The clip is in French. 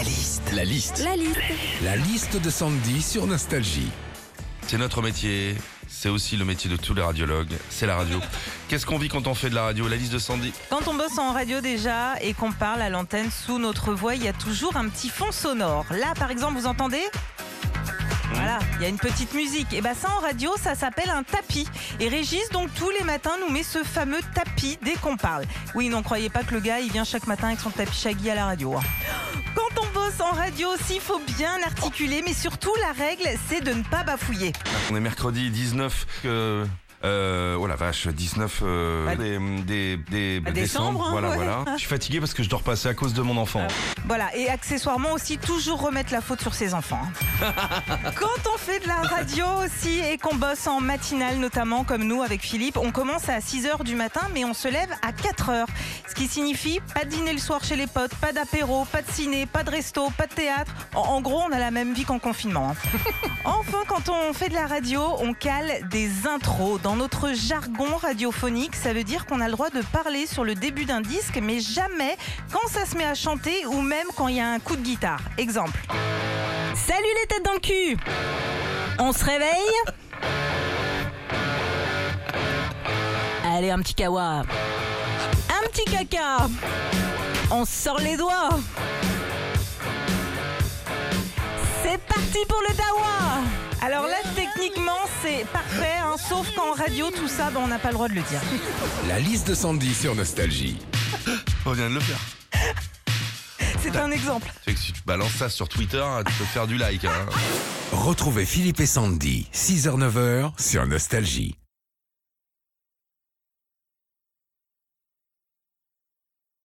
La liste. La liste. La liste. La liste de Sandy sur Nostalgie. C'est notre métier. C'est aussi le métier de tous les radiologues. C'est la radio. Qu'est-ce qu'on vit quand on fait de la radio La liste de Sandy? Quand on bosse en radio déjà et qu'on parle à l'antenne sous notre voix, il y a toujours un petit fond sonore. Là, par exemple, vous entendez? Voilà, il y a une petite musique. Et bah ça en radio, ça s'appelle un tapis. Et Régis, donc tous les matins, nous met ce fameux tapis dès qu'on parle. Oui, non, croyez pas que le gars, il vient chaque matin avec son tapis shaggy à la radio. hein. En radio aussi, il faut bien articuler, mais surtout la règle, c'est de ne pas bafouiller. On est mercredi 19. Euh, euh, oh la vache, 19 euh, Bah, des, des, des- bah, décembre, hein, voilà, ouais. voilà. Je suis fatigué parce que je dors pas, c'est à cause de mon enfant. Voilà, et accessoirement aussi, toujours remettre la faute sur ses enfants. hein. Quand on fait de la radio aussi et qu'on bosse en matinale, notamment comme nous avec Philippe, on commence à 6h du matin, mais on se lève à 4h. Ce qui signifie pas de dîner le soir chez les potes, pas d'apéro, pas de ciné, pas de resto, pas de théâtre. En, en gros, on a la même vie qu'en confinement. hein. Enfin, quand on fait de la radio, on cale des intros. Dans notre jargon radiophonique, ça veut dire qu'on a le droit de parler sur le début d'un disque, mais jamais quand ça se met à chanter ou même quand il y a un coup de guitare. Exemple. Salut les têtes dans le cul On se réveille Allez, un petit kawa. Un petit caca. On sort les doigts. C'est parti pour le dawa Alors là, techniquement, c'est parfait, hein, sauf qu'en radio, tout ça, ben, on n'a pas le droit de le dire. La liste de Sandy sur Nostalgie. On vient de le faire. C'est un exemple. Sais que si tu balances ça sur Twitter, tu peux faire du like. hein. Retrouvez Philippe et Sandy, 6h-9h sur Nostalgie.